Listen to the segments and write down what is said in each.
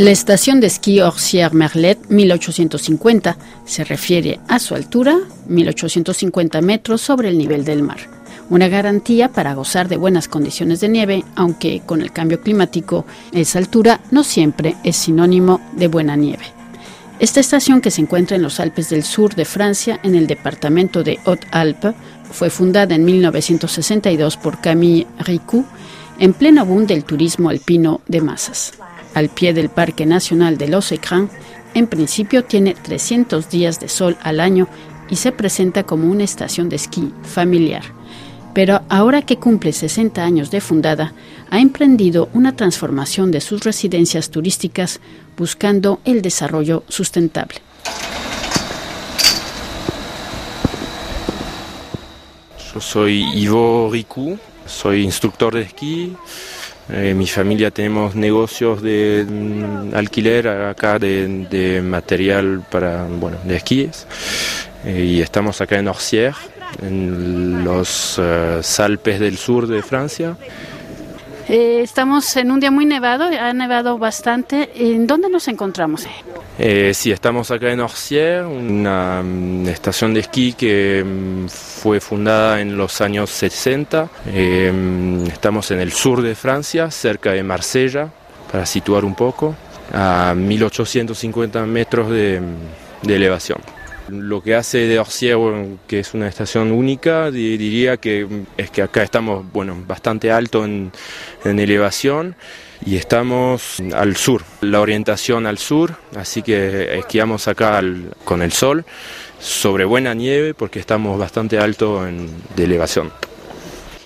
La estación de esquí Orsières-Merlet 1850 se refiere a su altura, 1850 metros sobre el nivel del mar. Una garantía para gozar de buenas condiciones de nieve, aunque con el cambio climático esa altura no siempre es sinónimo de buena nieve. Esta estación que se encuentra en los Alpes del sur de Francia, en el departamento de Haute-Alpes, fue fundada en 1962 por Camille Ricou en pleno boom del turismo alpino de masas al pie del Parque Nacional de los Écrins, en principio tiene 300 días de sol al año y se presenta como una estación de esquí familiar. Pero ahora que cumple 60 años de fundada, ha emprendido una transformación de sus residencias turísticas buscando el desarrollo sustentable. Yo soy Ivo Ricou, soy instructor de esquí. Eh, mi familia tenemos negocios de mm, alquiler acá de, material para, bueno, de esquíes. Eh, y estamos acá en Orsières, en los uh, Alpes del sur de Francia. Eh, estamos en un día muy nevado, ha nevado bastante. ¿En dónde nos encontramos? Eh, sí, estamos acá en Orsières, una mm, estación de esquí que mm, fue fundada en los años 60. Eh, mm, estamos en el sur de Francia, cerca de Marsella, para situar un poco, a 1850 metros de elevación. Lo que hace de Orsier, que es una estación única, diría que es que acá estamos bueno, bastante alto en, elevación y estamos al sur, la orientación al sur, así que esquiamos acá con el sol sobre buena nieve porque estamos bastante alto en, de elevación.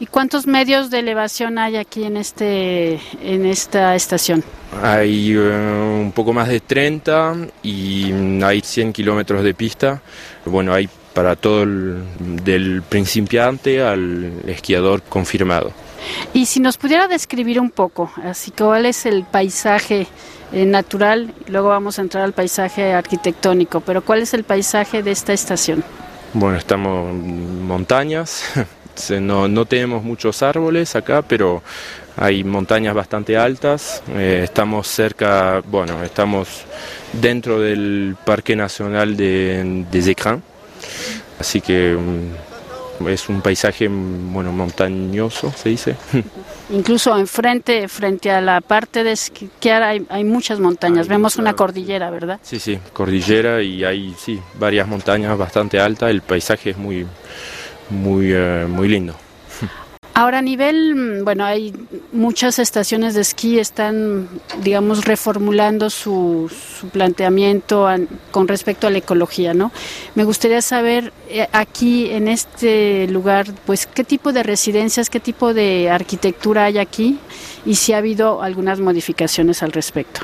¿Y cuántos medios de elevación hay aquí en, este, en esta estación? Hay eh, un poco más de 30 y hay 100 kilómetros de pista. Bueno, hay para todo el, del principiante al esquiador confirmado. Y si nos pudiera describir un poco, así cuál es el paisaje eh, natural, luego vamos a entrar al paisaje arquitectónico, pero ¿cuál es el paisaje de esta estación? Bueno, estamos en montañas, no, no tenemos muchos árboles acá, pero hay montañas bastante altas. Eh, estamos cerca, bueno, estamos dentro del Parque Nacional de, de Así que mm, es un paisaje bueno, montañoso, se dice. Incluso enfrente, frente a la parte de esquiar, hay, hay muchas montañas. Vemos una cordillera, ¿verdad? Sí, sí, cordillera y hay sí, varias montañas bastante altas. El paisaje es muy, muy, eh, muy lindo. Ahora a nivel, mm, bueno, hay muchas estaciones de esquí están, digamos, reformulando su, su planteamiento con respecto a la ecología, ¿no? Me gustaría saber eh, aquí en este lugar, pues, qué tipo de residencias, qué tipo de arquitectura hay aquí y si ha habido algunas modificaciones al respecto.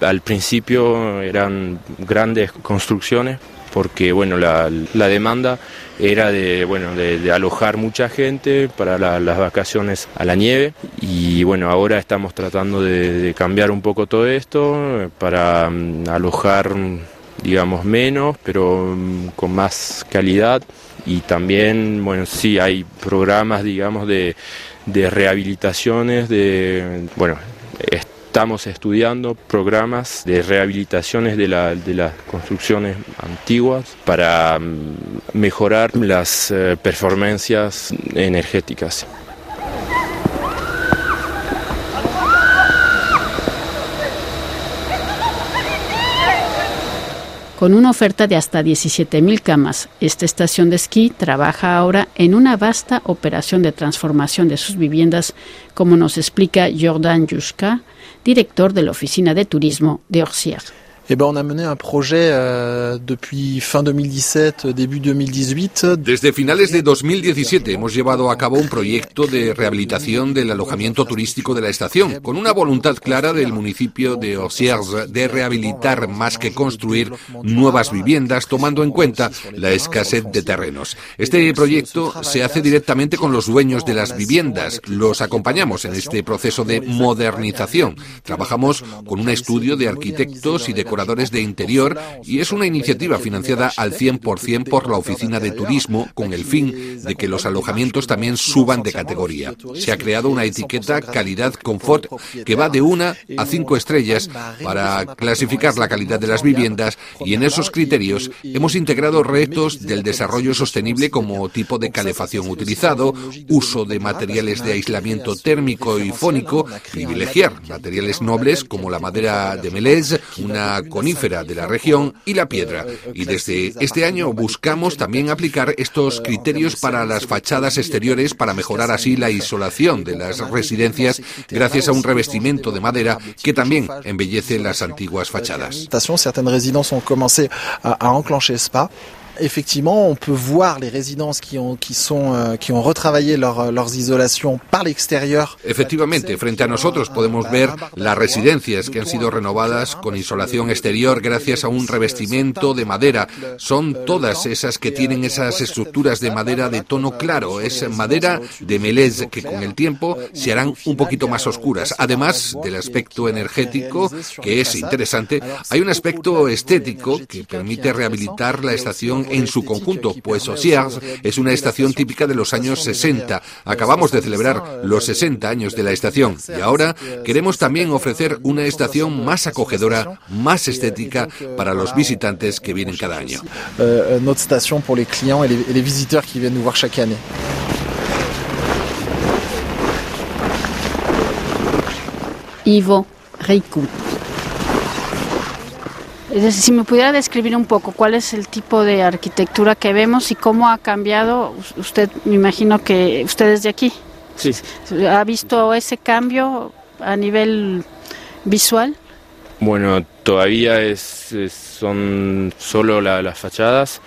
Al principio eran grandes construcciones porque bueno la, demanda era de bueno de, alojar mucha gente para las vacaciones a la nieve. Y bueno ahora estamos tratando de, cambiar un poco todo esto para mm, alojar digamos menos pero mm, con más calidad. Y también bueno sí hay programas digamos de, de rehabilitaciones de bueno Estamos estudiando programas de rehabilitaciones de, las construcciones antiguas para mm, mejorar las eh, performancias energéticas. Con una oferta de hasta 17.000 camas, esta estación de esquí trabaja ahora en una vasta operación de transformación de sus viviendas, como nos explica Jordan Yushka, director de la Oficina de Turismo de Orsières. Eh ben, on a mené un projet euh, depuis fin 2017, début 2018. Desde finales de 2017 hemos llevado a cabo un proyecto de rehabilitación del alojamiento turístico de la estación, con una voluntad clara del municipio de Osiers de rehabilitar más que construir nuevas viviendas, tomando en cuenta la escasez de terrenos. Este proyecto se hace directamente con los dueños de las viviendas. Los acompañamos en este proceso de modernización. Trabajamos con un estudio de arquitectos y de de interior y es una iniciativa financiada al 100% por la Oficina de Turismo con el fin de que los alojamientos también suban de categoría. Se ha creado una etiqueta calidad confort que va de una a cinco estrellas para clasificar la calidad de las viviendas y en esos criterios hemos integrado retos del desarrollo sostenible como tipo de calefacción utilizado, uso de materiales de aislamiento térmico y fónico, privilegiar materiales nobles como la madera de Melez, una conífera de la región y la piedra. Y desde este año buscamos también aplicar estos criterios para las fachadas exteriores para mejorar así la isolación de las residencias gracias a un revestimiento de madera que también embellece las antiguas fachadas. Effectivement, par l'extérieur. Efectivamente, frente a nosotros podemos ver las residencias que han sido renovadas con insolación exterior gracias a un revestimiento de madera. Son todas esas que tienen esas estructuras de madera de tono claro. Es madera de melez que con el tiempo se harán un poquito más oscuras. Además del aspecto energético, que es interesante, hay un aspecto estético que permite rehabilitar la estación en su conjunto, pues Osiers es una estación típica de los años 60. Acabamos de celebrar los 60 años de la estación y ahora queremos también ofrecer una estación más acogedora, más estética para los visitantes que vienen cada año. Euh, notre station pour les clients et les, visiteurs qui viennent nous voir chaque année. Ivo si me pudiera describir un poco cuál es el tipo de arquitectura que vemos y cómo ha cambiado, usted me imagino que usted es de aquí. Sí. ¿Ha visto ese cambio a nivel visual? Bueno, todavía es, son solo las fachadas.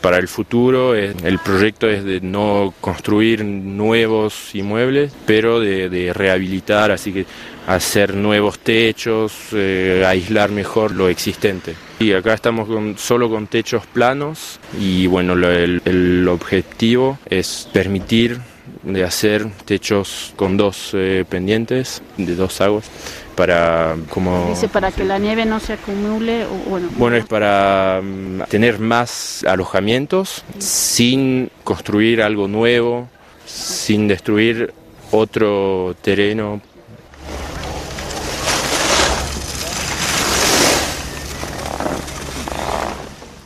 Para el futuro el proyecto es de no construir nuevos inmuebles, pero de rehabilitar, así que hacer nuevos techos, eh, aislar mejor lo existente. Y acá estamos solo con techos planos y bueno, el, objetivo es permitir de hacer techos con dos eh, pendientes de dos aguas para como dice para que la nieve no se acumule bueno. Bueno es para mm, tener más alojamientos sin construir algo nuevo sin destruir otro terreno.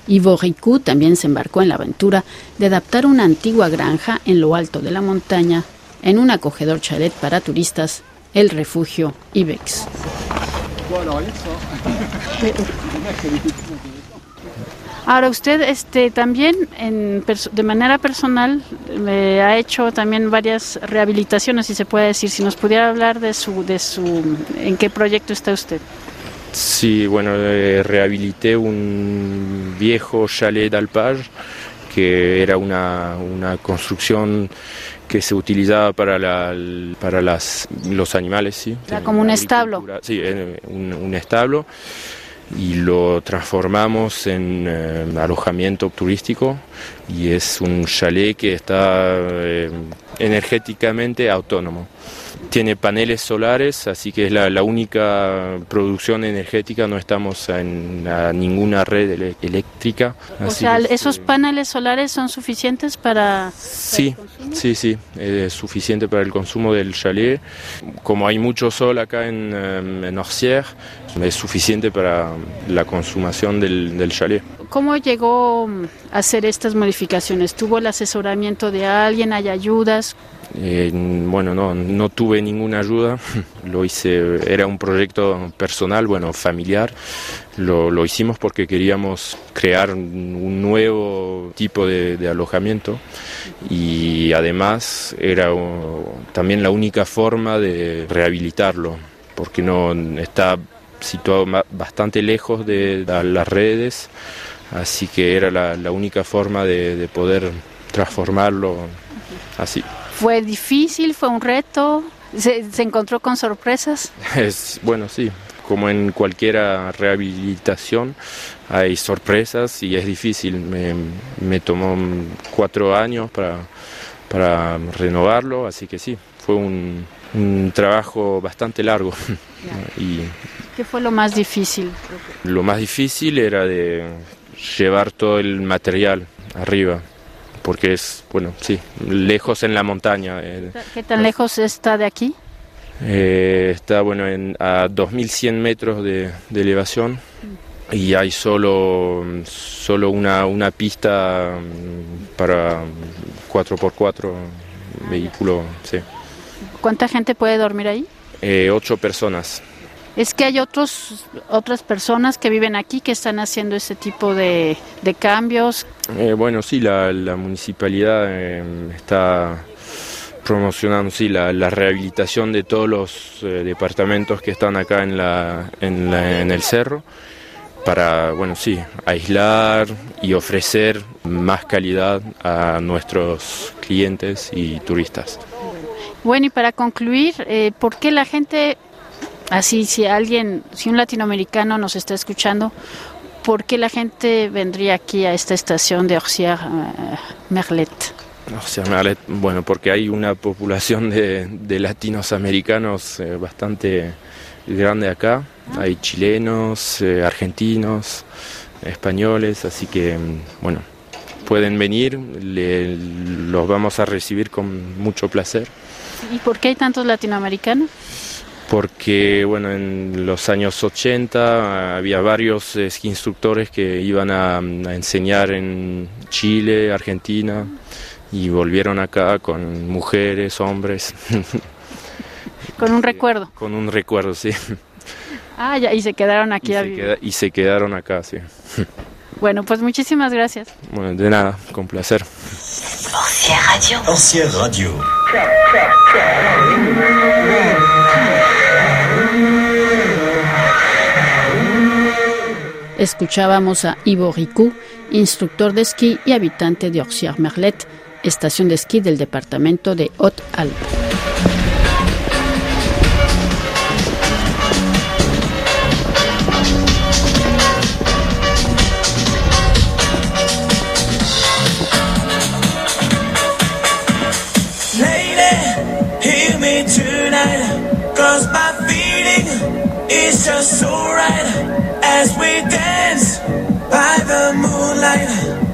Ivo Ricou también se embarcó en la aventura de adaptar una antigua granja en lo alto de la montaña en un acogedor chalet para turistas, el refugio Ibex. Ahora usted este también de manera personal me ha hecho también varias rehabilitaciones, si se puede decir, si nos pudiera hablar de su de su en qué proyecto está usted. Sí, bueno, eh, rehabilité un viejo chalet d'alpage que era una, construcción que se utilizaba para, la, para las, los animales, sí. Era como un establo. Sí, eh, un, establo y lo transformamos en eh, alojamiento turístico y es un chalet que está energéticamente autónomo tiene paneles solares, así que es la, única producción energética, no estamos en ninguna red eléctrica. O sea, ¿esos paneles solares son suficientes para... Sí, sí, sí, es suficiente para el consumo del chalet. Como hay mucho sol acá en, em, en es suficiente para la consumación del, del chalet. ¿Cómo llegó a hacer estas modificaciones? ¿Tuvo el asesoramiento de alguien? ¿Hay ayudas? Eh, bueno, no, no tuve ninguna ayuda, lo hice, era un proyecto personal, bueno, familiar, lo, lo hicimos porque queríamos crear un nuevo tipo de, alojamiento. Y además era también la única forma de rehabilitarlo, porque no está situado bastante lejos de, las redes, así que era la, única forma de poder transformarlo así. ¿Fue difícil? ¿Fue un reto? ¿Se, encontró con sorpresas? Es, bueno, sí, como en cualquier rehabilitación hay sorpresas y es difícil. Me, tomó cuatro años para, para renovarlo, así que sí, fue un, trabajo bastante largo y ¿Qué fue lo más difícil? Lo más difícil era de llevar todo el material arriba, porque es, bueno, sí, lejos en la montaña. ¿Qué tan lejos está de aquí? eh, está, bueno, en, a 2100 metros de, de elevación y hay solo, solo una, una pista mm, para 4x4 vehículo, sí. ¿Cuánta gente puede dormir ahí? Eh, ocho personas. Es que hay otros, otras personas que viven aquí que están haciendo ese tipo de, de cambios. Eh, bueno, sí, la, la municipalidad eh, está promocionando sí, la, la rehabilitación de todos los eh, departamentos que están acá en, la, en, la- en el cerro para, bueno, sí, aislar y ofrecer más calidad a nuestros clientes y turistas. Bueno, y para concluir, eh, ¿por qué la gente, así si alguien, si un latinoamericano nos está escuchando, ¿por qué la gente vendría aquí a esta estación de Orsières eh, Merlet? O sea, me ale- bueno, porque hay una población de, de latinos americanos eh, bastante grande acá. Hay chilenos, eh, argentinos, españoles, así que, mm, bueno, pueden venir, le- los vamos a recibir con mucho placer. ¿Y por qué hay tantos latinoamericanos? Porque, bueno, en los años 80 había varios eh, instructores que iban a, a enseñar en Chile, Argentina, y volvieron acá con mujeres, hombres. Con un recuerdo. Con un recuerdo, sí. Ah, ya, y se quedaron aquí Y a se, vivir. queda- y se quedaron acá, sí. Bueno, pues muchísimas gracias. Bueno, de nada, con placer. Ancienne radio. Escuchábamos a Ivo Ricou, instructor de esquí y habitante de Orsières-Merlet, estación de esquí del departamento de Haute-Alpes. Just. As we